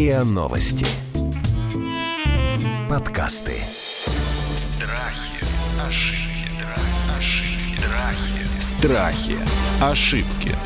РИА Новости. Подкасты. Страхи, ошибки, ошибки, Страхи. страхи. Ошибки.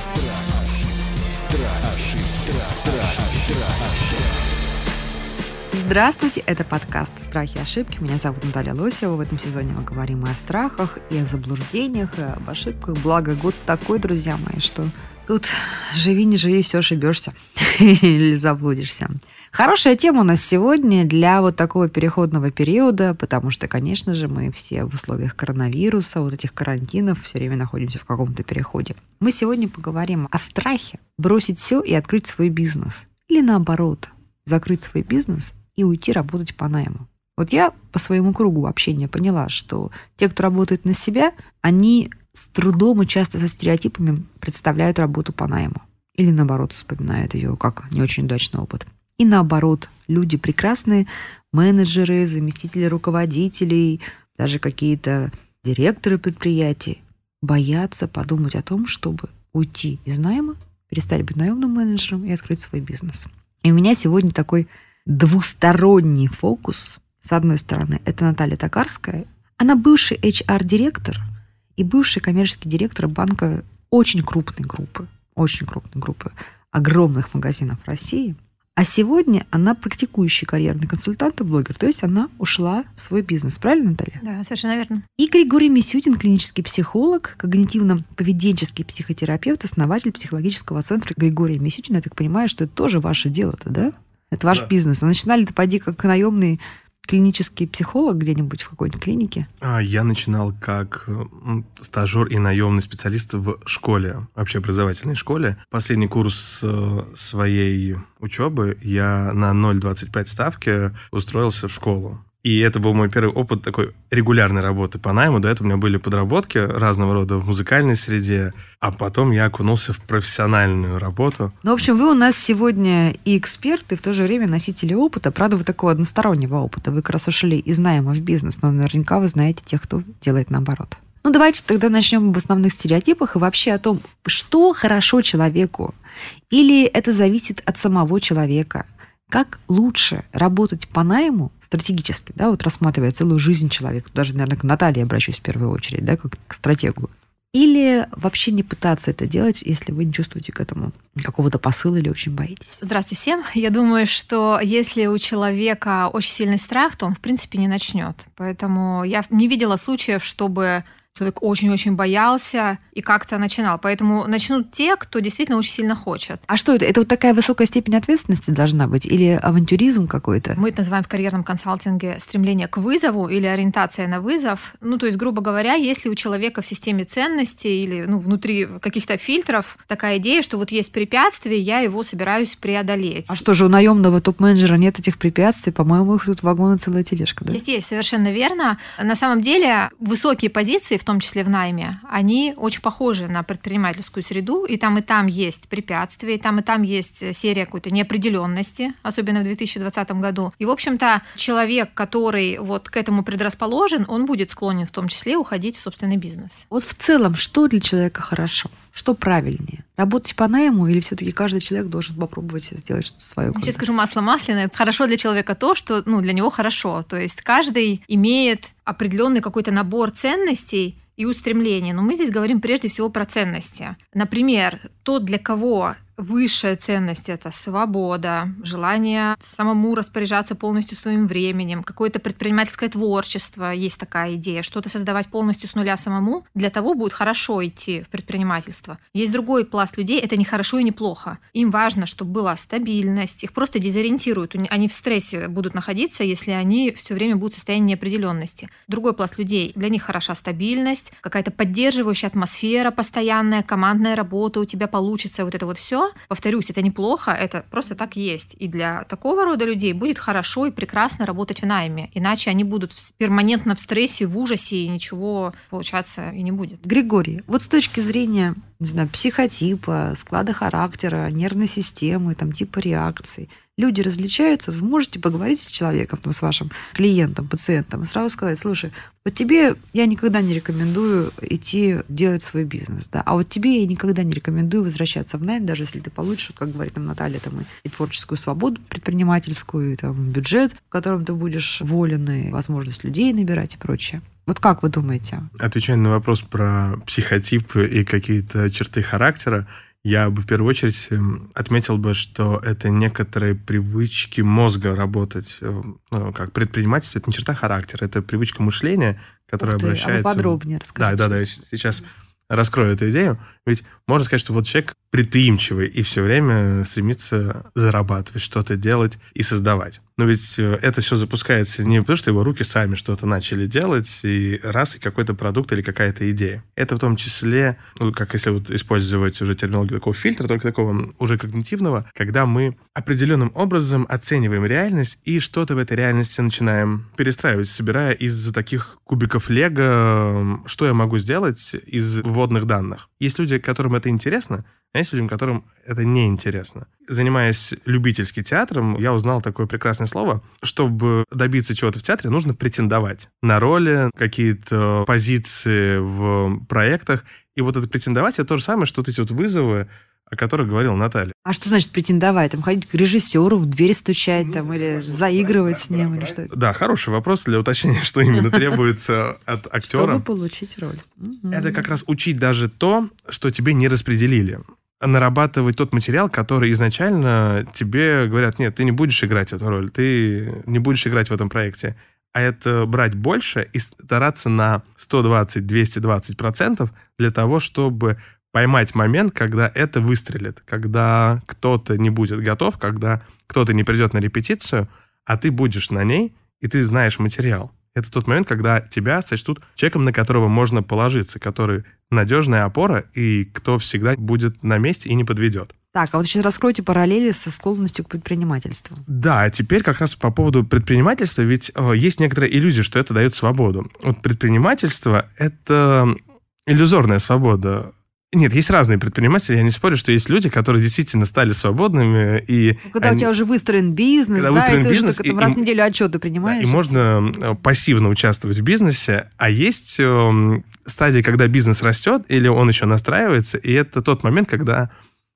Здравствуйте, это подкаст «Страхи и ошибки». Меня зовут Наталья Лосева. В этом сезоне мы говорим и о страхах, и о заблуждениях, и об ошибках. Благо, год такой, друзья мои, что тут живи, не живи, все ошибешься или заблудишься. Хорошая тема у нас сегодня для вот такого переходного периода, потому что, конечно же, мы все в условиях коронавируса, вот этих карантинов, все время находимся в каком-то переходе. Мы сегодня поговорим о страхе бросить все и открыть свой бизнес. Или наоборот, закрыть свой бизнес и уйти работать по найму. Вот я по своему кругу общения поняла, что те, кто работает на себя, они с трудом и часто со стереотипами представляют работу по найму. Или наоборот, вспоминают ее как не очень удачный опыт. И наоборот, люди прекрасные, менеджеры, заместители руководителей, даже какие-то директоры предприятий боятся подумать о том, чтобы уйти из найма, перестать быть наемным менеджером и открыть свой бизнес. И у меня сегодня такой двусторонний фокус. С одной стороны, это Наталья Токарская. Она бывший HR-директор и бывший коммерческий директор банка очень крупной группы, очень крупной группы огромных магазинов России. А сегодня она практикующий карьерный консультант и блогер. То есть она ушла в свой бизнес. Правильно, Наталья? Да, совершенно верно. И Григорий Мисютин, клинический психолог, когнитивно-поведенческий психотерапевт, основатель психологического центра Григория Мисютина. Я так понимаю, что это тоже ваше дело-то, да? Это ваш Да. бизнес. А начинали-то, поди, как наемный клинический психолог где-нибудь в какой-нибудь клинике. А, Я начинал как стажер и наемный специалист в школе, общеобразовательной школе. Последний курс э, своей учебы я на 0,25 ставки устроился в школу. И это был мой первый опыт такой регулярной работы по найму. До этого у меня были подработки разного рода в музыкальной среде, а потом я окунулся в профессиональную работу. Ну, в общем, вы у нас сегодня и эксперт, и в то же время носители опыта. Правда, вы такого одностороннего опыта. Вы как раз ушли из найма в бизнес, но наверняка вы знаете тех, кто делает наоборот. Ну, давайте тогда начнем об основных стереотипах и вообще о том, что хорошо человеку. Или это зависит от самого человека. Как лучше работать по найму стратегически, да, вот рассматривая целую жизнь человека, даже, наверное, к Наталье обращусь в первую очередь, да, как к стратегу. Или вообще не пытаться это делать, если вы не чувствуете к этому какого-то посыла или очень боитесь. Здравствуйте всем. Я думаю, что если у человека очень сильный страх, то он, в принципе, не начнет. Поэтому я не видела случаев, чтобы человек очень-очень боялся и как-то начинал. Поэтому начнут те, кто действительно очень сильно хочет. А что это? Это вот такая высокая степень ответственности должна быть? Или авантюризм какой-то? Мы это называем в карьерном консалтинге стремление к вызову или ориентация на вызов. Ну, то есть, грубо говоря, если у человека в системе ценностей или ну, внутри каких-то фильтров такая идея, что вот есть препятствие, я его собираюсь преодолеть. А что же, у наемного топ-менеджера нет этих препятствий? По-моему, их тут вагон и целая тележка, да? Есть, есть, совершенно верно. На самом деле высокие позиции, в том числе в найме, они очень похожи на предпринимательскую среду, и там и там есть препятствия, и там и там есть серия какой-то неопределенности, особенно в 2020 году. И, в общем-то, человек, который вот к этому предрасположен, он будет склонен в том числе уходить в собственный бизнес. Вот в целом, что для человека хорошо? Что правильнее? Работать по найму или все-таки каждый человек должен попробовать сделать что-то свое? Сейчас скажу масло масляное. Хорошо для человека то, что ну, для него хорошо. То есть каждый имеет определенный какой-то набор ценностей, и устремлений. Но мы здесь говорим прежде всего про ценности. Например, тот, для кого высшая ценность это свобода, желание самому распоряжаться полностью своим временем, какое-то предпринимательское творчество, есть такая идея, что-то создавать полностью с нуля самому, для того будет хорошо идти в предпринимательство. Есть другой пласт людей, это не хорошо и не плохо. Им важно, чтобы была стабильность, их просто дезориентируют, они в стрессе будут находиться, если они все время будут в состоянии неопределенности. Другой пласт людей, для них хороша стабильность, какая-то поддерживающая атмосфера постоянная, командная работа, у тебя получится вот это вот все. Повторюсь, это неплохо, это просто так есть. И для такого рода людей будет хорошо и прекрасно работать в найме. Иначе они будут перманентно в стрессе, в ужасе, и ничего получаться и не будет. Григорий, вот с точки зрения, не знаю, психотипа, склада характера, нервной системы, там, типа реакций, люди различаются, вы можете поговорить с человеком, там, с вашим клиентом, пациентом, и сразу сказать, слушай, вот тебе я никогда не рекомендую идти делать свой бизнес, да, а вот тебе я никогда не рекомендую возвращаться в найм, даже если ты получишь, как говорит нам Наталья, там, и творческую свободу предпринимательскую, и там, бюджет, в котором ты будешь волен, и возможность людей набирать и прочее. Вот как вы думаете? Отвечая на вопрос про психотипы и какие-то черты характера, я бы в первую очередь эм, отметил бы, что это некоторые привычки мозга работать э, ну, как предпринимательство. Это не черта характера, это привычка мышления, которая Ух ты, обращается... А подробнее расскажите. Да, да, да, я сейчас раскрою эту идею. Ведь можно сказать, что вот человек предприимчивый и все время стремится зарабатывать, что-то делать и создавать. Но ведь э, это все запускается не потому, что его руки сами что-то начали делать, и раз, и какой-то продукт или какая-то идея. Это в том числе, ну, как если вот использовать уже терминологию такого фильтра, только такого уже когнитивного, когда мы определенным образом оцениваем реальность и что-то в этой реальности начинаем перестраивать, собирая из таких кубиков лего, что я могу сделать из вводных данных. Есть люди, которым это интересно, а есть людям, которым это неинтересно. Занимаясь любительски театром, я узнал такое прекрасное слово. Чтобы добиться чего-то в театре, нужно претендовать на роли, какие-то позиции в проектах. И вот это претендовать, это то же самое, что вот эти вот вызовы, о которых говорила Наталья. А что значит претендовать? Там ходить к режиссеру, в дверь стучать там, или заигрывать с ним, или что это? Да, хороший вопрос для уточнения, что именно требуется от актера. Чтобы получить роль. Это как раз учить даже то, что тебе не распределили. Нарабатывать тот материал, который изначально тебе говорят, нет, ты не будешь играть эту роль, ты не будешь играть в этом проекте. А это брать больше и стараться на 120-220% для того, чтобы поймать момент, когда это выстрелит, когда кто-то не будет готов, когда кто-то не придет на репетицию, а ты будешь на ней, и ты знаешь материал. Это тот момент, когда тебя сочтут человеком, на которого можно положиться, который надежная опора и кто всегда будет на месте и не подведет. Так, а вот сейчас раскройте параллели со склонностью к предпринимательству. Да, а теперь как раз по поводу предпринимательства, ведь э, есть некоторая иллюзия, что это дает свободу. Вот предпринимательство — это иллюзорная свобода. Нет, есть разные предприниматели, я не спорю, что есть люди, которые действительно стали свободными, и... Когда они- у тебя уже выстроен бизнес, Когда да, выстроен и ты бизнес, так, и- раз в неделю отчеты Да, принимаешь. и можно э, пассивно участвовать в бизнесе, а есть эм, стадии, когда бизнес растет или он еще настраивается, и это тот момент, когда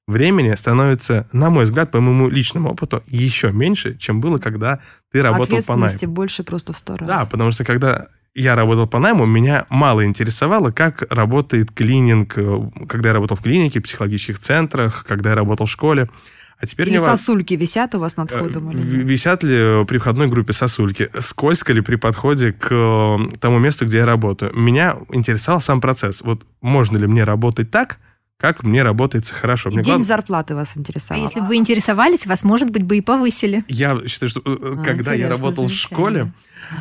времени становится, на мой взгляд, по моему личному опыту, еще меньше, чем было, когда ты работал по найму. больше просто в сто раз. Да, потому что когда я работал по найму, меня мало интересовало, как работает клининг, э, когда я работал в клинике, психологических центрах, когда я работал в школе. А теперь Или ва- сосульки висят у вас над Э, входом или в- нет? Висят ли при входной группе сосульки? Скользко ли при подходе к э, тому месту, где я работаю? Меня интересовал сам процесс. Вот можно ли мне работать так, как мне работается хорошо? Мне день главное- зарплаты вас А интересовал. если бы вы интересовались, вас, может быть, бы и повысили. Я считаю, что э, А, когда я работал в школе,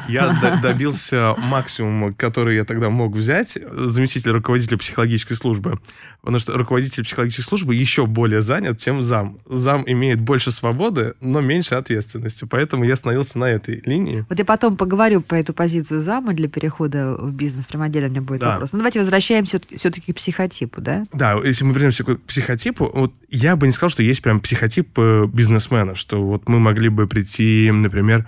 я добился максимума, который я тогда мог взять, заместитель руководителя психологической службы. Потому что руководитель психологической службы еще более занят, чем зам. Зам имеет больше свободы, но меньше ответственности. Поэтому я становился на этой линии. Вот я потом поговорю про эту позицию зама для перехода в бизнес. Прям отдельно у меня будет Да. вопрос. Ну, давайте возвращаемся все-таки к психотипу, да? Да, если мы вернемся к психотипу, вот я бы не сказал, что есть прям психотип э, бизнесмена, что вот мы могли бы прийти, например,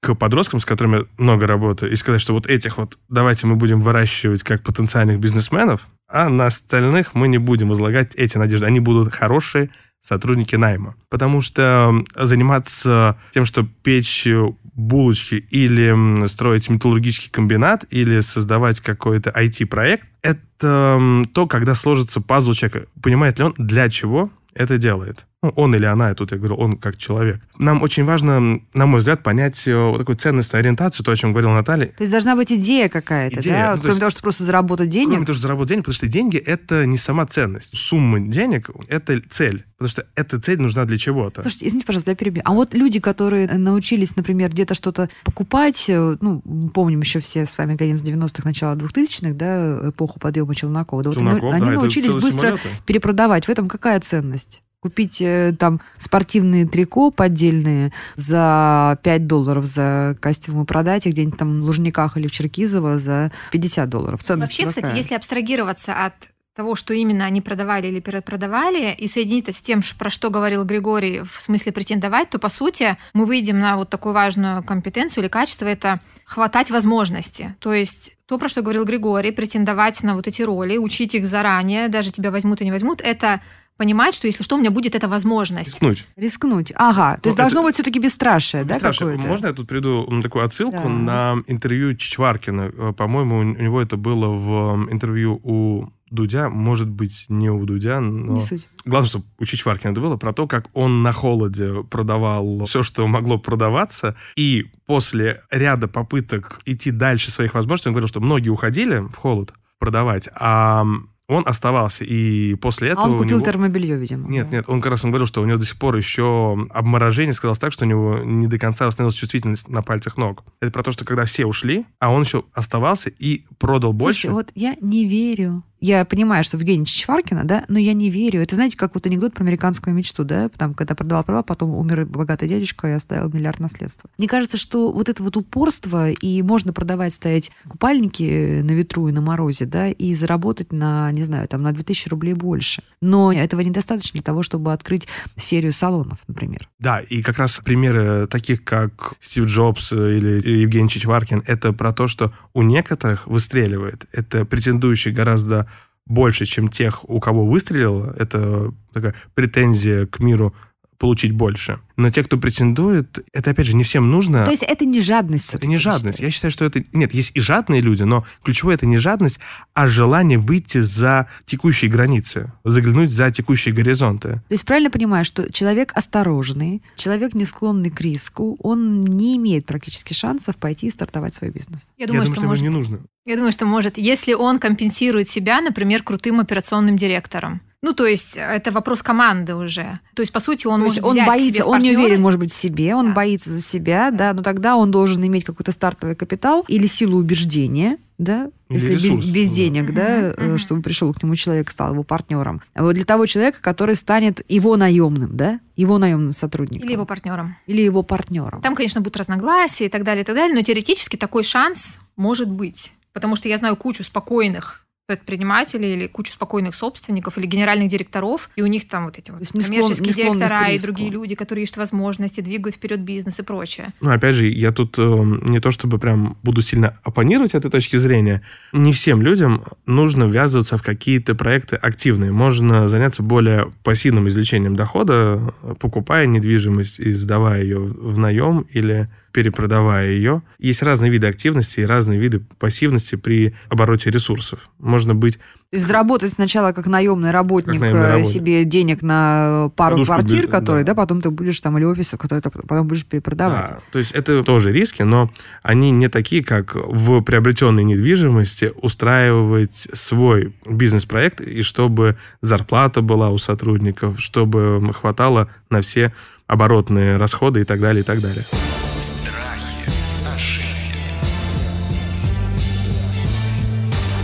к подросткам, с которыми много работаю, и сказать, что вот этих вот давайте мы будем выращивать как потенциальных бизнесменов, а на остальных мы не будем возлагать эти надежды. Они будут хорошие сотрудники найма. Потому что заниматься тем, что печь булочки или строить металлургический комбинат или создавать какой-то IT-проект, это то, когда сложится пазл человека. Понимает ли он, для чего это делает? Ну, он или она, я тут я говорю, он как человек. Нам очень важно, на мой взгляд, понять э, вот такую ценностную ориентацию, то, о чем говорила Наталья. То есть должна быть идея какая-то, Идея, да? ну, то Кроме есть- того, что просто заработать денег. Кроме того, что заработать денег, потому что деньги — это не сама ценность. Сумма денег — это цель. Потому что эта цель нужна для чего-то. Слушайте, извините, пожалуйста, я перебью. А вот люди, которые научились, например, где-то что-то покупать, э, ну, помним еще все с вами конец 90-х, начало 2000-х, да, эпоху подъема Челнокова. Да, вот Челноков, ну, да, они научились быстро самолеты. перепродавать. В этом какая ценность? Купить э, там спортивные трико поддельные за 5 долларов за костюм и продать их где-нибудь там в Лужниках или в Черкизово за 50 долларов. Ценность Вообще, кстати, какая? если абстрагироваться от того, что именно они продавали или перепродавали, и соединить это с тем, про что говорил Григорий, в смысле претендовать, то, по сути, мы выйдем на вот такую важную компетенцию или качество – это хватать возможности. То есть то, про что говорил Григорий, претендовать на вот эти роли, учить их заранее, даже тебя возьмут и не возьмут, это понимать, что если что, у меня будет эта возможность. Рискнуть. Рискнуть. Ага. То есть Ну, должно это- быть все-таки бесстрашие, да, какое-то? Можно я тут приду такую отсылку Да. на интервью Чичваркина? Э, По-моему, у него это было в интервью у Дудя, может быть, не у Дудя, но... Не суть. Главное, чтобы у Чичваркина это было, про то, как он на холоде продавал все, что могло продаваться, и после ряда попыток идти дальше своих возможностей, он говорил, что многие уходили в холод продавать, а он оставался, и после этого... А он купил него- термобелье, видимо. нет, нет, он как раз он говорил, что у него до сих пор еще обморожение сказалось так, что у него не до конца восстановилась чувствительность на пальцах ног. Это про то, что когда все ушли, а он еще оставался и продал больше. Слушайте, вот я не верю. Я понимаю, что в Евгения Чичваркина, да, но я не верю. Это, знаете, как вот анекдот про американскую мечту, да, там, когда продавал права, потом умер богатый дядечка и оставил миллиард наследства. Мне кажется, что вот это вот упорство, и можно продавать, ставить купальники на ветру и на морозе, да, и заработать на, не знаю, там, на 2000 рублей больше. Но этого недостаточно для того, чтобы открыть серию салонов, например. Да, и как раз примеры таких, как Стив Джобс или Евгений Чичваркин, это про то, что у некоторых выстреливает. Это претендующие гораздо больше, чем тех, у кого выстрелило. Это такая претензия к миру получить больше. Но те, кто претендует, это, опять же, не всем нужно. То есть это не жадность. Это не жадность. Я считаю, что это... Нет, есть и жадные люди, но ключевое это не жадность, а желание выйти за текущие границы, заглянуть за текущие горизонты. То есть правильно понимаю, что человек осторожный, человек не склонный к риску, он не имеет практически шансов пойти и стартовать свой бизнес. Я думаю, что ему может. не нужно. Я думаю, что может, если он компенсирует себя, например, крутым операционным директором. Ну, то есть это вопрос команды уже. То есть, по сути, он То есть может он взять к боится, себе он не уверен, может быть, в себе, он Да. боится за себя, да, но тогда он должен иметь какой-то стартовый капитал или силу убеждения, да, Или если без, ресурс, без да. денег, да, э, мгм. чтобы пришел к нему человек, стал его партнером. А вот для того человека, который станет его наемным, да, его наемным сотрудником. Или его партнером. Или его партнером. Там, конечно, будут разногласия и так далее, и так далее, но теоретически такой шанс может быть. Потому что я знаю кучу спокойных предпринимателей или кучу спокойных собственников или генеральных директоров, и у них там вот эти вот склон- коммерческие к директора и другие люди, которые ищут возможности, двигают вперед бизнес и прочее. Ну, опять же, я тут э, не то чтобы прям буду сильно оппонировать этой точки зрения. Не всем людям нужно ввязываться в какие-то проекты активные. Можно заняться более пассивным извлечением дохода, покупая недвижимость и сдавая ее в наем или перепродавая ее. Есть разные виды активности и разные виды пассивности при обороте ресурсов. Можно быть То есть заработать сначала как наемный работник наемный э, работник. себе денег на пару Подушку квартир, без- которые, да. да. потом ты будешь там или офисы, которые ты потом будешь перепродавать. Да, то есть это тоже риски, но они не такие, как в приобретенной недвижимости устраивать свой бизнес-проект, и чтобы зарплата была у сотрудников, чтобы хватало на все оборотные расходы и так далее, и так далее.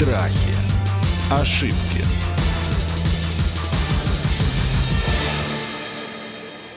Страхи. Ошибки.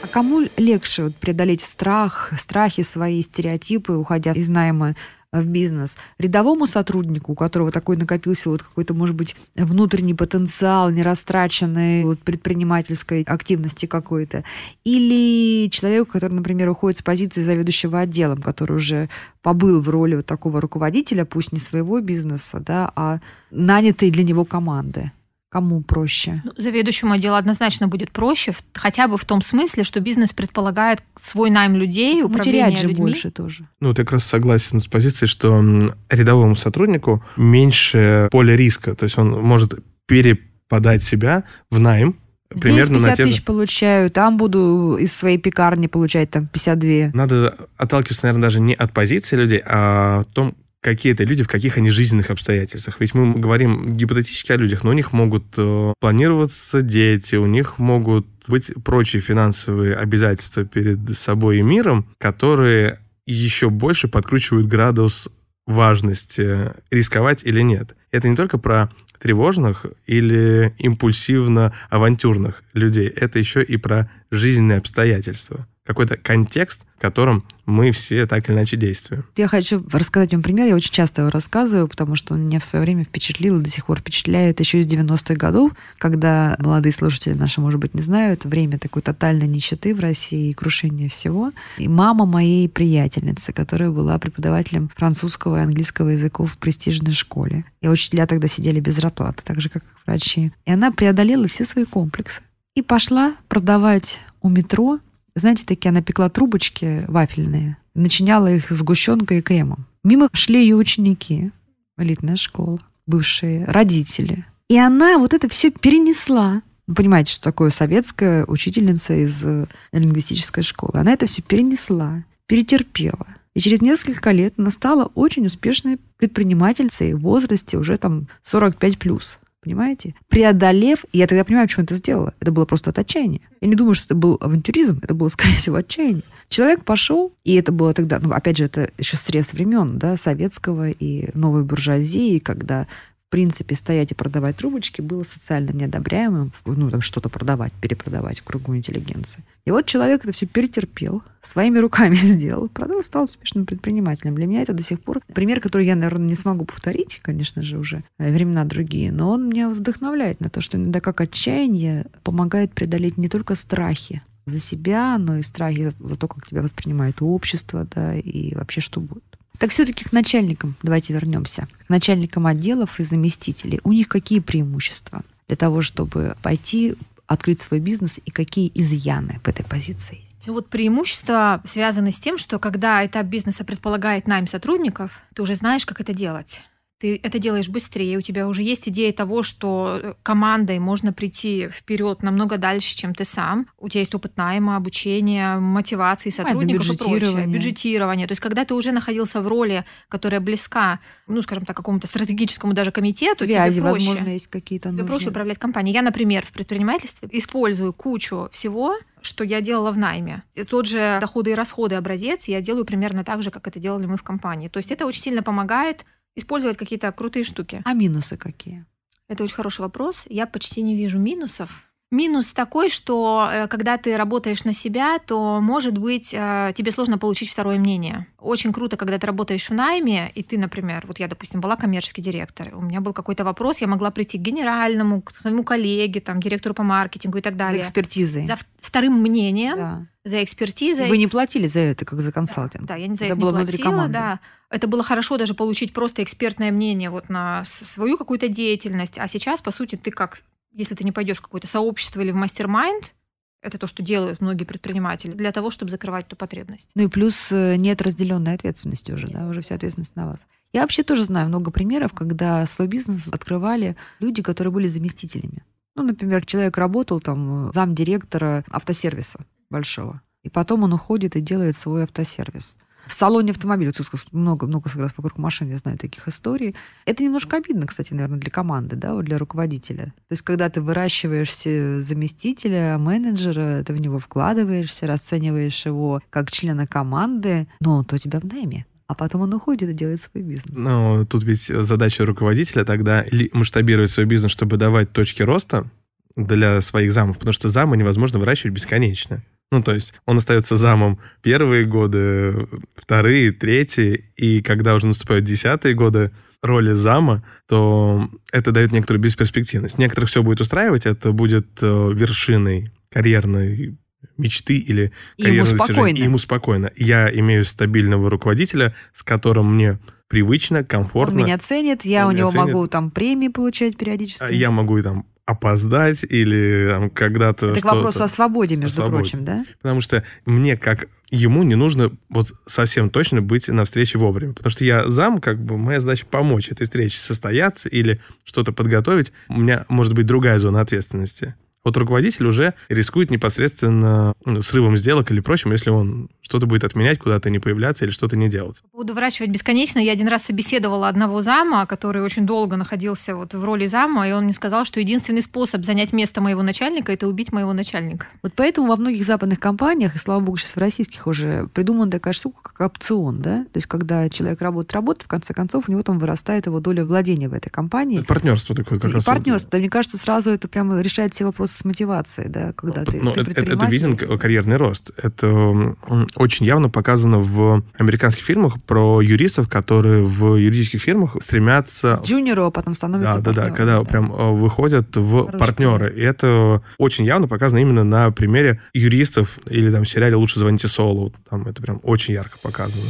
А кому легче вот преодолеть страх, страхи свои, стереотипы, уходя из найма в бизнес? Рядовому сотруднику, у которого такой накопился вот какой-то, может быть, внутренний потенциал, нерастраченной вот предпринимательской активности какой-то? Или человеку, который, например, уходит с позиции заведующего отделом, который уже побыл в роли вот такого руководителя, пусть не своего бизнеса, да, а нанятой для него команды? Кому проще? Ну, заведующему отделу однозначно будет проще, хотя бы в том смысле, что бизнес предполагает свой найм людей, Ну, управление терять же людьми. больше тоже. Ну, вот я как раз согласен с позицией, что рядовому сотруднику меньше поле риска, то есть он может переподать себя в найм, Здесь примерно 50 на те же- тысяч получаю, там буду из своей пекарни получать там 52. Надо отталкиваться, наверное, даже не от позиции людей, а о том, какие это люди, в каких они жизненных обстоятельствах. Ведь мы говорим гипотетически о людях, но у них могут э, планироваться дети, у них могут быть прочие финансовые обязательства перед собой и миром, которые еще больше подкручивают градус важности, рисковать или нет. Это не только про тревожных или импульсивно-авантюрных людей, это еще и про жизненные обстоятельства. Какой-то контекст, в котором мы все так или иначе действуем. Я хочу рассказать вам пример. Я очень часто его рассказываю, потому что он меня в свое время впечатлил и до сих пор впечатляет еще из 90-х годов, когда молодые слушатели наши, может быть, не знают, время такой тотальной нищеты в России и крушения всего. И мама моей приятельницы, которая была преподавателем французского и английского языков в престижной школе. И учителя тогда сидели без зарплаты, так же, как и врачи. И она преодолела все свои комплексы. И пошла продавать у метро знаете, такие она пекла трубочки вафельные, начиняла их сгущенкой и кремом. Мимо шли ее ученики, элитная школа, бывшие родители. И она вот это все перенесла. Вы понимаете, что такое советская учительница из э, лингвистической школы. Она это все перенесла, перетерпела. И через несколько лет она стала очень успешной предпринимательницей в возрасте уже там 45 плюс. Понимаете? Преодолев, и я тогда понимаю, почему это сделала. Это было просто от отчаяния. Я не думаю, что это был авантюризм, это было, скорее всего, отчаяние. Человек пошел, и это было тогда, ну, опять же, это еще срез времен, да, советского и новой буржуазии, когда принципе, стоять и продавать трубочки было социально неодобряемым, ну, там что-то продавать, перепродавать в кругу интеллигенции. И вот человек это все перетерпел, своими руками сделал, продал, стал успешным предпринимателем. Для меня это до сих пор пример, который я, наверное, не смогу повторить, конечно же, уже э, времена другие, но он меня вдохновляет на то, что иногда как отчаяние помогает преодолеть не только страхи, за себя, но и страхи за, за то, как тебя воспринимает общество, да, и вообще что будет. Так все-таки к начальникам, давайте вернемся, к начальникам отделов и заместителей. У них какие преимущества для того, чтобы пойти открыть свой бизнес и какие изъяны в этой позиции есть? Ну вот преимущества связаны с тем, что когда этап бизнеса предполагает найм сотрудников, ты уже знаешь, как это делать ты это делаешь быстрее, у тебя уже есть идея того, что э, командой можно прийти вперед намного дальше, чем ты сам. У тебя есть опыт найма, обучения, мотивации сотрудников и прочее. Бюджетирование. То есть, когда ты уже находился в роли, которая близка, ну, скажем так, какому-то стратегическому даже комитету, Связи, тебе проще, возможно, есть какие-то Тебе проще управлять компанией. Я, например, в предпринимательстве использую кучу всего, что я делала в найме. И тот же доходы и расходы образец я делаю примерно так же, как это делали мы в компании. То есть это очень сильно помогает использовать какие-то крутые штуки. А минусы какие? Это очень хороший вопрос. Я почти не вижу минусов. Минус такой, что э, когда ты работаешь на себя, то, может быть, э, тебе сложно получить второе мнение. Очень круто, когда ты работаешь в найме, и ты, например, вот я, допустим, была коммерческий директор, у меня был какой-то вопрос, я могла прийти к генеральному, к своему коллеге, там, директору по маркетингу и так далее. За экспертизой. За вторым мнением, да. За экспертизой. Вы не платили за это, как за консалтинг? Да, да я не за это, это было не внутри платила, команды. да. Это было хорошо даже получить просто экспертное мнение вот на свою какую-то деятельность. А сейчас, по сути, ты как если ты не пойдешь в какое-то сообщество или в мастер-майнд, это то, что делают многие предприниматели, для того, чтобы закрывать ту потребность. Ну и плюс э, нет разделенной ответственности уже, да, уже вся ответственность на вас. Я вообще тоже знаю много примеров, когда свой бизнес открывали люди, которые были заместителями. Ну, например, человек работал там замдиректора автосервиса большого, и потом он уходит и делает свой автосервис в салоне автомобиля. Много, много раз вокруг машин я знаю таких историй. Это немножко обидно, кстати, наверное, для команды, да, вот для руководителя. То есть, когда ты выращиваешь заместителя, менеджера, ты в него вкладываешься, расцениваешь его как члена команды, но то у тебя в найме а потом он уходит и делает свой бизнес. Ну, тут ведь задача руководителя тогда масштабировать свой бизнес, чтобы давать точки роста для своих замов, потому что замы невозможно выращивать бесконечно. Ну, то есть он остается замом первые годы, вторые, третьи, и когда уже наступают десятые годы роли зама, то это дает некоторую бесперспективность. Некоторых все будет устраивать, это будет э, вершиной карьерной мечты или карьерного достижения. И ему спокойно. Я имею стабильного руководителя, с которым мне привычно, комфортно. Он меня ценит, я он у него ценит. могу там премии получать периодически. Я могу там опоздать или там, когда-то... Это к вопросу о свободе, между свободе. прочим, да? Потому что мне, как ему, не нужно вот совсем точно быть на встрече вовремя. Потому что я зам, как бы моя задача помочь этой встрече состояться или что-то подготовить. У меня может быть другая зона ответственности. Вот руководитель уже рискует непосредственно ну, срывом сделок или прочим, если он что-то будет отменять, куда-то не появляться или что-то не делать. Буду выращивать бесконечно. Я один раз собеседовала одного зама, который очень долго находился вот в роли зама, и он мне сказал, что единственный способ занять место моего начальника – это убить моего начальника. Вот поэтому во многих западных компаниях, и слава богу, сейчас в российских уже придумана такая штука, как опцион, да? То есть когда человек работает, работает, в конце концов у него там вырастает его доля владения в этой компании. Это партнерство такое как и раз. партнерство. Да, мне кажется, сразу это прямо решает все вопросы с мотивацией, да, когда ты, Ну, ты это, это- виден карьерный рост. Это очень явно показано в американских фильмах про юристов, которые в юридических фирмах стремятся Джуниору, а потом становится Да, да, да, когда прям э, выходят в Хороший партнеры. И это очень явно показано именно на примере юристов или там в сериале «Лучше звоните Солу». Там это прям очень ярко показано.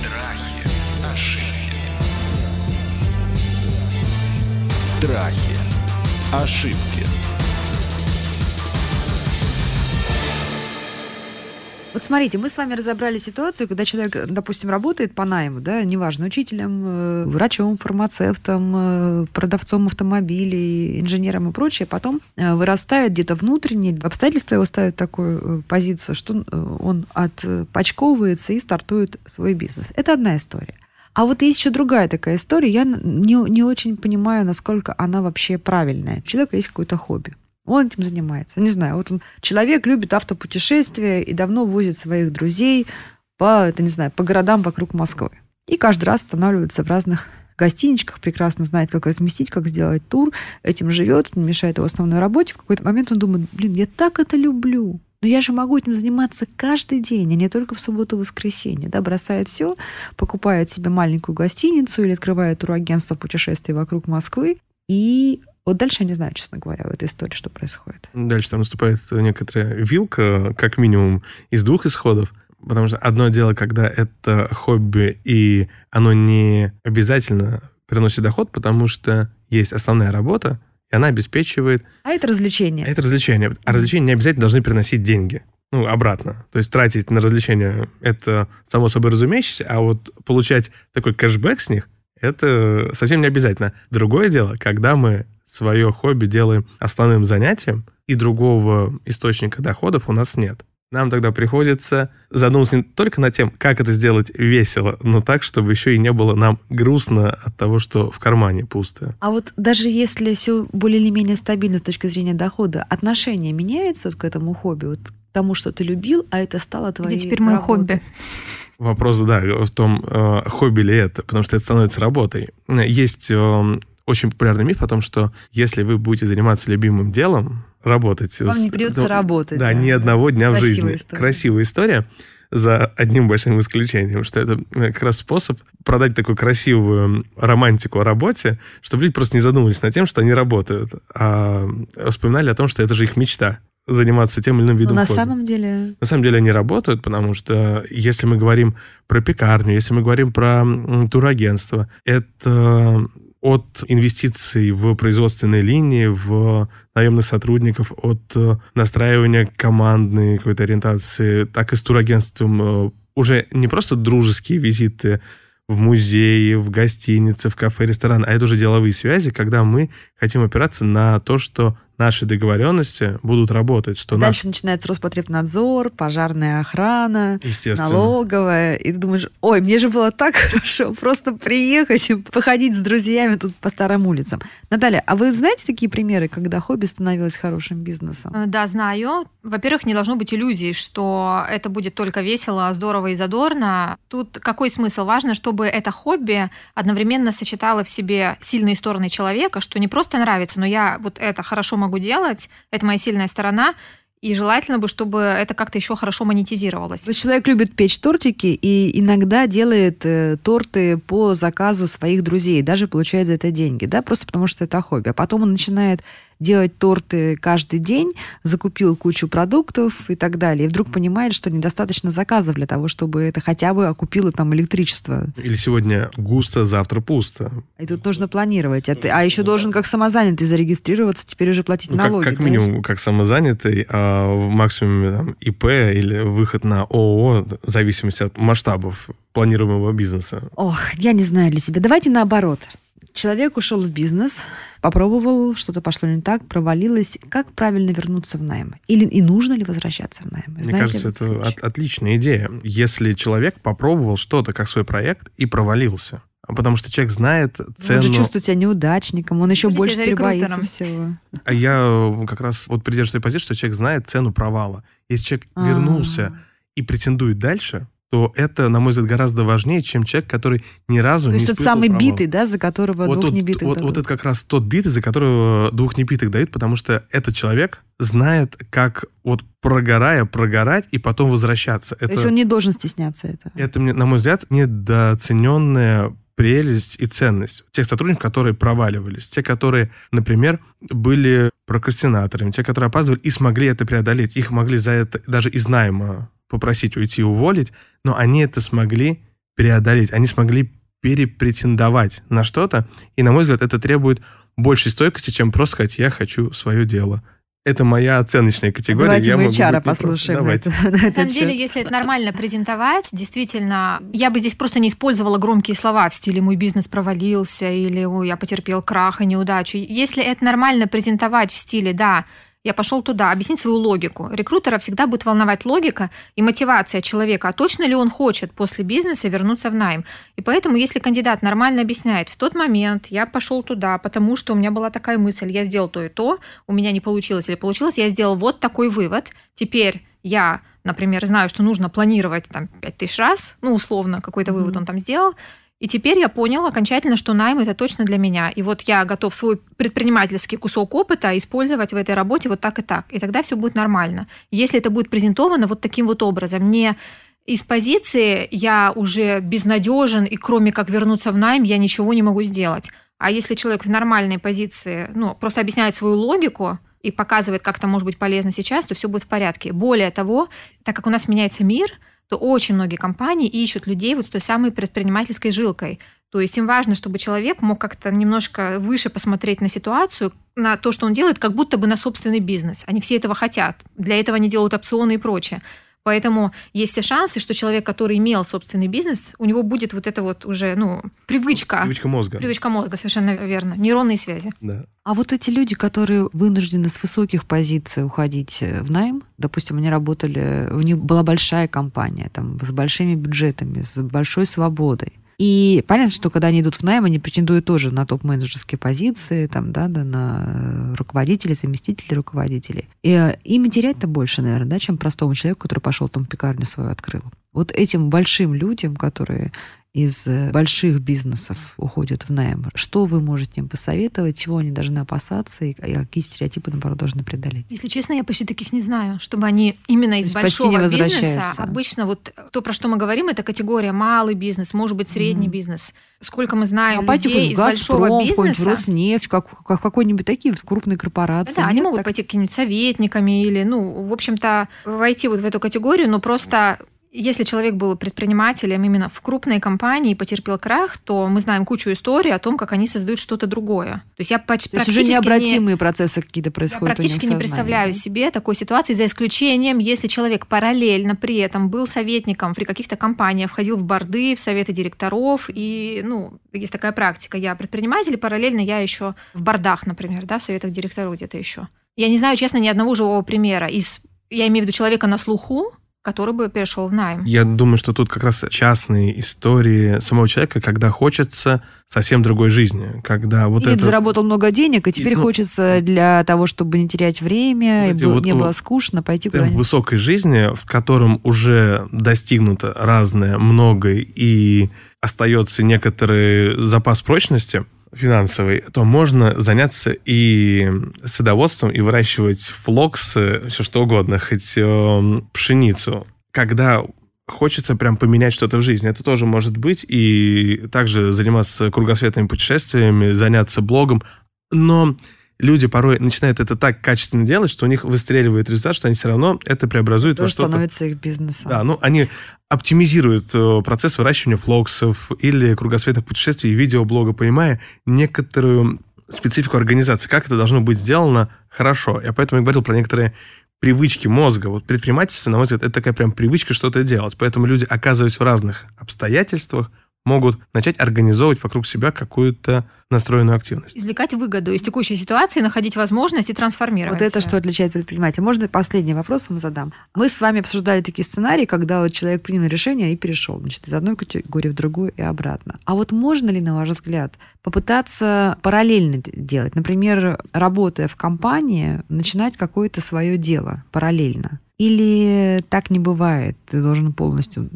Страхи, ошибки. Страхи. Ошибки. Вот смотрите, мы с вами разобрали ситуацию, когда человек, допустим, работает по найму, да, неважно, учителем, э, врачом, фармацевтом, э, продавцом автомобилей, инженером и прочее, потом э, вырастает где-то внутренне, обстоятельства его ставят в такую позицию, что он отпочковывается и стартует свой бизнес. Это одна история. А вот есть еще другая такая история. Я не, не очень понимаю, насколько она вообще правильная. У человека есть какое-то хобби. Он этим занимается. Не знаю, вот он, человек любит автопутешествия и давно возит своих друзей по, это не знаю, по городам вокруг Москвы. И каждый раз останавливается в разных гостиничках, прекрасно знает, как разместить, как сделать тур, этим живет, не мешает его основной работе. В какой-то момент он думает, блин, я так это люблю. Но я же могу этим заниматься каждый день, а не только в субботу и воскресенье. Да, бросает все, покупает себе маленькую гостиницу или открывает турагентство путешествий вокруг Москвы. И вот дальше я не знаю, честно говоря, в этой истории, что происходит. Дальше там наступает некоторая вилка, как минимум, из двух исходов. Потому что одно дело, когда это хобби, и оно не обязательно приносит доход, потому что есть основная работа, и она обеспечивает А это развлечение. Это развлечения. А развлечения не обязательно должны приносить деньги. Ну, обратно. То есть тратить на развлечения — это само собой разумеющееся, а вот получать такой кэшбэк с них — это совсем не обязательно. Другое дело, когда мы свое хобби делаем основным занятием, и другого источника доходов у нас нет. Нам тогда приходится задуматься не только над тем, как это сделать весело, но так, чтобы еще и не было нам грустно от того, что в кармане пусто. А вот даже если все более или менее стабильно с точки зрения дохода, отношение меняется вот к этому хобби, вот к тому, что ты любил, а это стало твоей Где теперь мое хобби? Вопрос, да, в том, э, хобби ли это, потому что это становится работой. Есть э, очень популярный миф о том, что если вы будете заниматься любимым делом, работать... Вам не придется ну, работать. Да, ни одного дня в Красивая жизни. история. Красивая история за одним большим исключением, что это э, как раз способ продать такую красивую романтику о работе, чтобы люди просто не задумывались над тем, что они работают, а вспоминали о том, что это же их мечта заниматься тем или иным Но видом на хобби. самом деле... На самом деле они работают, потому что если мы говорим про пекарню, если мы говорим про турагентство, это от инвестиций в производственные линии, в наемных сотрудников, от э, настраивания командной какой-то ориентации, так и с турагентством э, уже не просто дружеские визиты в музеи, в гостиницы, в кафе, ресторан, а это уже деловые связи, когда мы хотим опираться на то, что наши договоренности будут работать, что наш Дальше начинается Роспотребнадзор, пожарная охрана, налоговая. И ты думаешь, ой, мне же было так хорошо просто приехать и походить с друзьями тут по старым улицам. Наталья, а вы знаете такие примеры, когда хобби становилось хорошим бизнесом? Э, Да, знаю. Во-первых, не должно быть иллюзий, что это будет только весело, здорово и задорно. Тут какой смысл? Важно, чтобы это хобби одновременно сочетало в себе сильные стороны человека, что не просто нравится, но я вот это хорошо могу делать, это моя сильная сторона, и желательно бы, чтобы это как-то еще хорошо монетизировалось. Человек любит печь тортики и иногда делает э, торты по заказу своих друзей, даже получает за это деньги, да, просто потому что это хобби. А потом он начинает делать торты каждый день, закупил кучу продуктов и так далее, и вдруг понимает, что недостаточно заказов для того, чтобы это хотя бы окупило там электричество. Или сегодня густо, завтра пусто. И тут нужно планировать. А, ты- а еще должен как самозанятый зарегистрироваться, теперь уже платить Ну, как, налоги. как да? минимум, как самозанятый, а в максимуме там, ИП или выход на ООО, в зависимости от масштабов планируемого бизнеса. Ох, я не знаю для себя. Давайте наоборот. Человек ушел в бизнес, попробовал, что-то пошло не так, провалилось. Как правильно вернуться в найм? Или и нужно ли возвращаться в найм? Мне Знаете кажется, этот это от- отличная идея. Если человек попробовал что-то как свой проект и провалился, потому что человек знает цену... Он же чувствует себя неудачником, он еще Будете больше за теперь боится рекрутером. всего. А я э, как раз вот придерживаюсь той позиции, что человек знает цену провала. Если человек А. вернулся и претендует дальше, то это, на мой взгляд, гораздо важнее, чем человек, который ни разу То не есть тот самый провала. битый, да, за которого Вот, двух тот- небитых вот, дадут. вот это как раз тот битый, за которого двух небитых дают, потому что этот человек знает, как вот прогорая, прогорать и потом возвращаться. То Это, есть он не должен стесняться этого. это на мой взгляд, недооцененная прелесть и ценность тех сотрудников, которые проваливались, те, которые, например, были прокрастинаторами, те, которые опаздывали и смогли это преодолеть. Их могли за это даже из найма попросить уйти, уволить, но они это смогли преодолеть, они смогли перепретендовать на что-то, и, на мой взгляд, это требует большей стойкости, чем просто сказать «я хочу свое дело». Это моя оценочная категория. Давайте я мы HR послушаем. на Давайте. это- на На этот самом счет. деле, если это нормально презентовать, действительно, я бы здесь просто не использовала громкие слова в стиле «мой бизнес провалился» или «ой, я потерпел крах и неудачу». Если это нормально презентовать в стиле «да, я пошел туда, объяснить свою логику. Рекрутера всегда будет волновать логика и мотивация человека, а точно ли он хочет после бизнеса вернуться в найм. И поэтому, если кандидат нормально объясняет, в тот момент я пошел туда, потому что у меня была такая мысль, я сделал то и то, у меня не получилось или получилось, я сделал вот такой вывод, теперь я, например, знаю, что нужно планировать там 5000 раз, ну, условно, какой-то вывод Мгм. он там сделал, и теперь я понял окончательно, что найм это точно для меня. И вот я готов свой предпринимательский кусок опыта использовать в этой работе вот так и так. И тогда все будет нормально. Если это будет презентовано вот таким вот образом, не из позиции я уже безнадежен, и кроме как вернуться в найм, я ничего не могу сделать. А если человек в нормальной позиции, ну, просто объясняет свою логику и показывает, как это может быть полезно сейчас, то все будет в порядке. Более того, так как у нас меняется мир, то очень многие компании ищут людей вот с той самой предпринимательской жилкой. То есть им важно, чтобы человек мог как-то немножко выше посмотреть на ситуацию, на то, что он делает, как будто бы на собственный бизнес. Они все этого хотят. Для этого они делают опционы и прочее. Поэтому есть все шансы, что человек, который имел собственный бизнес, у него будет вот это вот уже, ну, привычка. Привычка мозга. Привычка мозга, совершенно верно. Нейронные связи. Да. А вот эти люди, которые вынуждены с высоких позиций уходить э, в найм, допустим, они работали, у них была большая компания, там, с большими бюджетами, с большой свободой. И понятно, что когда они идут в найм, они претендуют тоже на топ-менеджерские позиции, там, да, да, на руководителей, заместителей руководителей. И э, им терять-то больше, наверное, да, чем простому человеку, который пошел там пекарню свою открыл. Вот этим большим людям, которые из э, больших бизнесов уходят в найм, что вы можете им посоветовать, чего они должны опасаться и какие стереотипы, наоборот, должны преодолеть? Если честно, я почти таких не знаю, чтобы они именно из большого не бизнеса. Обычно вот то, про что мы говорим, это категория малый бизнес, может быть, средний Мгм. бизнес. Сколько мы знаем А людей из большого «Газпром», какой-нибудь бизнеса. Роснефть, как, как какой-нибудь такие вот крупные корпорации. Да, они Нет, могут так? пойти какими-нибудь советниками или, ну, в общем-то, войти вот в эту категорию, но просто если человек был предпринимателем именно в крупной компании и потерпел крах, то мы знаем кучу историй о том, как они создают что-то другое. То есть я поч- То есть уже практически не- необратимые процессы какие-то я происходят них практически не представляю да? себе такой ситуации, за исключением, если человек параллельно при этом был советником при каких-то компаниях, входил в борды, в советы директоров, и, ну, есть такая практика. Я предприниматель, и параллельно я еще в бордах, например, да, в советах директоров где-то еще. Я не знаю, честно, ни одного живого примера из, я имею в виду человека на слуху, который бы перешел в найм. Я думаю, что тут как раз частные истории самого человека, когда хочется совсем другой жизни, когда вот Или это... заработал много денег, и теперь ну, хочется для того, чтобы не терять время, и было- вот, не было скучно, пойти куда-нибудь. высокой жизни, в котором уже достигнуто разное, многое, и остается некоторый запас прочности финансовый, то можно заняться и садоводством, и выращивать флоксы, все что угодно, хоть э, пшеницу. Когда хочется прям поменять что-то в жизни. Это тоже может быть. И также заниматься кругосветными путешествиями, заняться блогом. Но люди порой начинают это так качественно делать, что у них выстреливает результат, что они все равно это преобразуют во Тоже что-то. становится их бизнесом. Да, ну они оптимизируют э, процесс выращивания флоксов или кругосветных путешествий и видеоблога, понимая некоторую специфику организации, как это должно быть сделано хорошо. Я поэтому и говорил про некоторые привычки мозга. Вот предпринимательство, на мой взгляд, это такая прям привычка что-то делать. Поэтому люди, оказываясь в разных обстоятельствах, могут начать организовывать вокруг себя какую-то настроенную активность. Извлекать выгоду из текущей ситуации, находить возможность и трансформировать. Вот это что отличает предпринимателя. Можно последний вопрос ему задам? Мы с вами обсуждали такие сценарии, когда вот человек принял решение и перешел значит, из одной категории в другую и обратно. А вот можно ли, на ваш взгляд, попытаться параллельно делать? Например, работая в компании, начинать какое-то свое дело параллельно? Или так не бывает? Ты должен полностью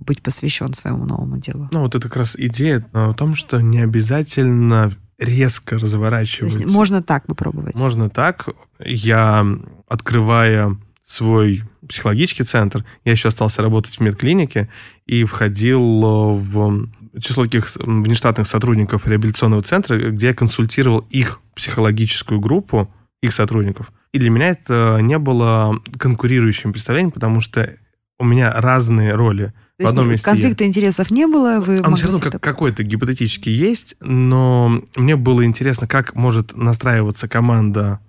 быть посвящен своему новому делу? Ну, вот это как раз идея о том, что не обязательно резко разворачивать. есть можно так попробовать? Можно так. Я, открывая свой психологический центр, я еще остался работать в медклинике и входил э, в число таких внештатных сотрудников реабилитационного центра, где я консультировал их психологическую группу, их сотрудников. И для меня это не было конкурирующим представлением, потому что у меня разные роли. То в одном есть месте я- конфликта интересов не было, вы он все равно как, какой-то гипотетически есть, но мне было интересно, как может настраиваться команда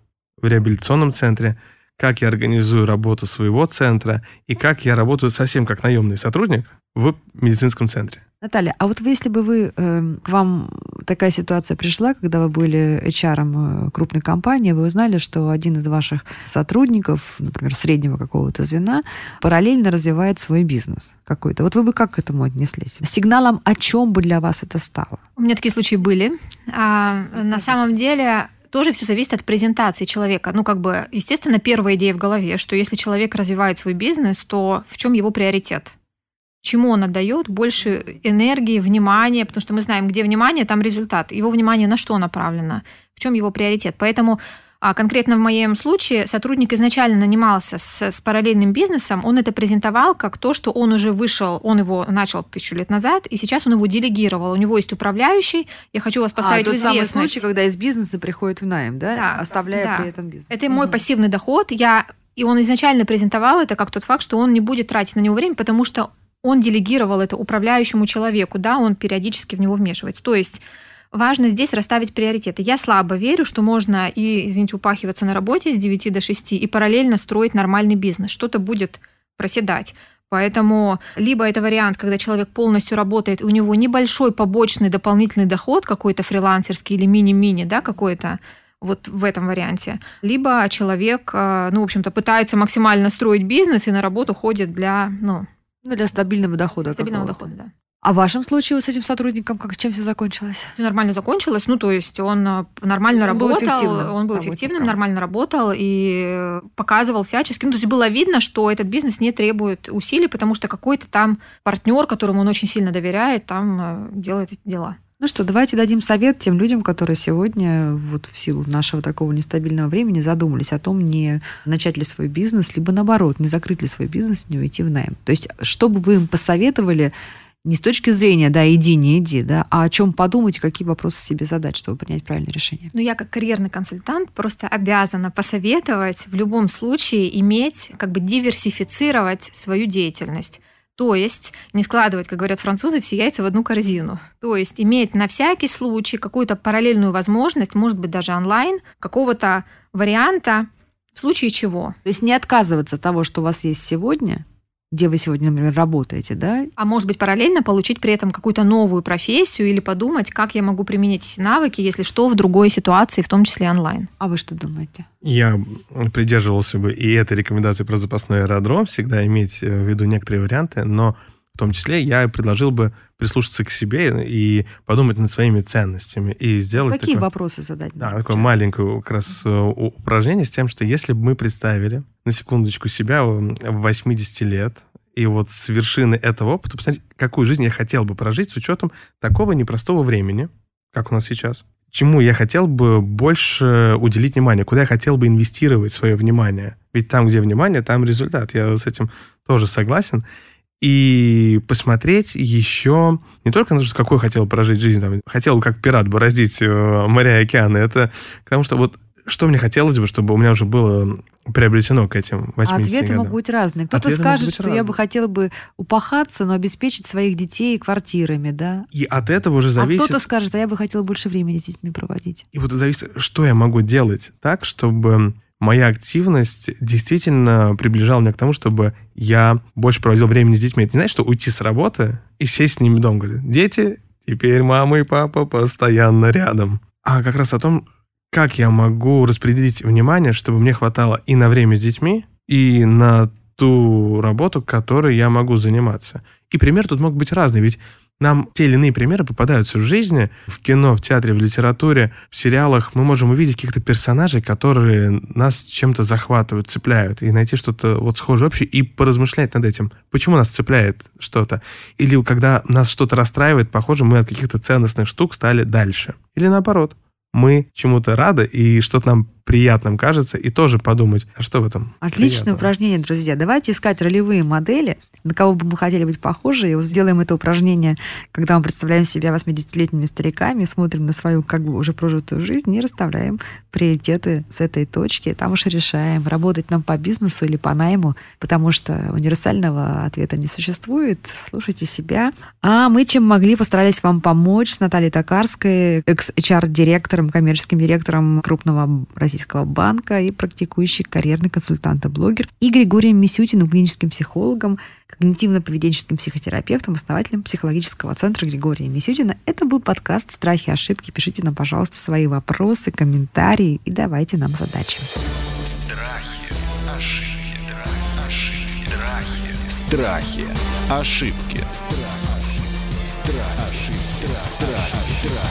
в реабилитационном центре, как я организую работу своего центра и как я работаю совсем как наемный сотрудник в медицинском центре. Наталья, а вот вы, если бы вы, э, к вам такая ситуация пришла, когда вы были HR э, крупной компании, вы узнали, что один из ваших сотрудников, например, среднего какого-то звена, параллельно развивает свой бизнес какой-то. Вот вы бы как к этому отнеслись? Сигналом о чем бы для вас это стало? У меня такие случаи были. А, на самом деле тоже все зависит от презентации человека. Ну, как бы, естественно, первая идея в голове, что если человек развивает свой бизнес, то в чем его приоритет? Чему он отдает больше энергии, внимания, потому что мы знаем, где внимание, там результат. Его внимание на что направлено, в чем его приоритет. Поэтому а конкретно в моем случае сотрудник изначально нанимался с, с параллельным бизнесом, он это презентовал как то, что он уже вышел, он его начал тысячу лет назад, и сейчас он его делегировал. У него есть управляющий, я хочу вас поставить а, в тот самый известность. случай, когда из бизнеса приходит в найм, да? Да, Оставляя да. при этом бизнес. Это мой Мгм. пассивный доход. Я, и он изначально презентовал это как тот факт, что он не будет тратить на него время, потому что он делегировал это управляющему человеку, да, он периодически в него вмешивается. То есть важно здесь расставить приоритеты. Я слабо верю, что можно и, извините, упахиваться на работе с 9 до 6 и параллельно строить нормальный бизнес. Что-то будет проседать. Поэтому либо это вариант, когда человек полностью работает, у него небольшой побочный дополнительный доход какой-то фрилансерский или мини-мини, да, какой-то, вот в этом варианте. Либо человек, э, ну, в общем-то, пытается максимально строить бизнес и на работу ходит для, ну, Ну, для стабильного дохода. стабильного дохода, да. А в вашем случае вот с этим сотрудником как, чем все закончилось? Все нормально закончилось, ну, то есть он э, нормально Он был работал, эффективным он был эффективным, нормально работал и э, показывал всячески. Ну, то есть было видно, что этот бизнес не требует усилий, потому что какой-то там партнер, которому он очень сильно доверяет, там э, делает эти дела. Ну что, давайте дадим совет тем людям, которые сегодня, вот в силу нашего такого нестабильного времени, задумались о том, не начать ли свой бизнес, либо наоборот, не закрыть ли свой бизнес, не уйти в найм. То есть, что бы вы им посоветовали не с точки зрения, да, иди, не иди, да, а о чем подумать, какие вопросы себе задать, чтобы принять правильное решение. Ну, я как карьерный консультант просто обязана посоветовать в любом случае иметь, как бы диверсифицировать свою деятельность. То есть не складывать, как говорят французы, все яйца в одну корзину. То есть иметь на всякий случай какую-то параллельную возможность, может быть, даже онлайн, какого-то варианта, в случае чего. То есть не отказываться от того, что у вас есть сегодня, где вы сегодня, например, работаете, да, А может быть, параллельно получить при этом какую-то новую профессию или подумать, как я могу применить эти навыки, если что, в другой ситуации, в том числе онлайн. а вы что думаете? Я придерживался бы и этой рекомендации про запасной аэродром, всегда иметь э, в виду некоторые варианты, но в том числе я предложил бы прислушаться к себе и подумать над своими ценностями и сделать Какие такое- вопросы задать? Да, такое маленькое как раз э, упражнение с тем, что если бы мы представили на секундочку себя в 80 лет, и вот с вершины этого опыта посмотреть, какую жизнь я хотел бы прожить с учетом такого непростого времени, как у нас сейчас. Чему я хотел бы больше уделить внимание, куда я хотел бы инвестировать свое внимание. Ведь там, где внимание, там результат. Я с этим тоже согласен. И посмотреть еще не только на то, что какой хотел прожить жизнь, там, хотел как пират бороздить э, моря и океаны, это потому что вот что мне хотелось бы, чтобы у меня уже было приобретено к этим 80 А ответы годам. могут быть разные. Кто-то Ответы скажет, что я бы разные. хотела бы упахаться, но обеспечить своих детей квартирами, да. И от этого уже зависит... А кто-то скажет, а я бы хотела больше времени с детьми проводить. И вот зависит, что я могу делать так, чтобы моя активность действительно приближала меня к тому, чтобы я больше проводил времени с детьми. Это не значит, что уйти с работы и сесть с ними дома. Говорит, дети, теперь мама и папа постоянно рядом. А как раз о том, как я могу распределить внимание, чтобы мне хватало и на время с детьми, и на ту работу, которой я могу заниматься. И пример тут мог быть разный, ведь Нам те или иные примеры попадаются в жизни, в кино, в театре, в литературе, в сериалах. Мы можем увидеть каких-то персонажей, которые нас чем-то захватывают, цепляют, и найти что-то вот схожее общее, и поразмышлять над этим. Почему нас цепляет что-то? Или когда нас что-то расстраивает, похоже, мы от каких-то ценностных штук стали дальше. Или наоборот, мы чему-то рады, и что-то нам приятным кажется, и тоже подумать, а что в этом Отличное приятного? упражнение, друзья. Давайте искать ролевые модели, на кого бы мы хотели быть похожи. И вот сделаем это упражнение, когда мы представляем себя 80-летними стариками, смотрим на свою как бы уже прожитую жизнь и расставляем приоритеты с этой точки. Там уж и решаем, работать нам по бизнесу или по найму, потому что универсального ответа не существует. Слушайте себя. А мы чем могли, постарались вам помочь с Натальей Токарской, экс-HR-директором, коммерческим директором крупного российского банка и практикующий карьерный консультант и блогер, и Григорием Мисютиным, клиническим психологом, когнитивно-поведенческим психотерапевтом, основателем психологического центра Григория Мисютина. Это был подкаст «Страхи и ошибки». Пишите нам, пожалуйста, свои вопросы, комментарии и давайте нам задачи. Страхи, ошибки, дра- ошибки, страхи. Страхи. Ошибки.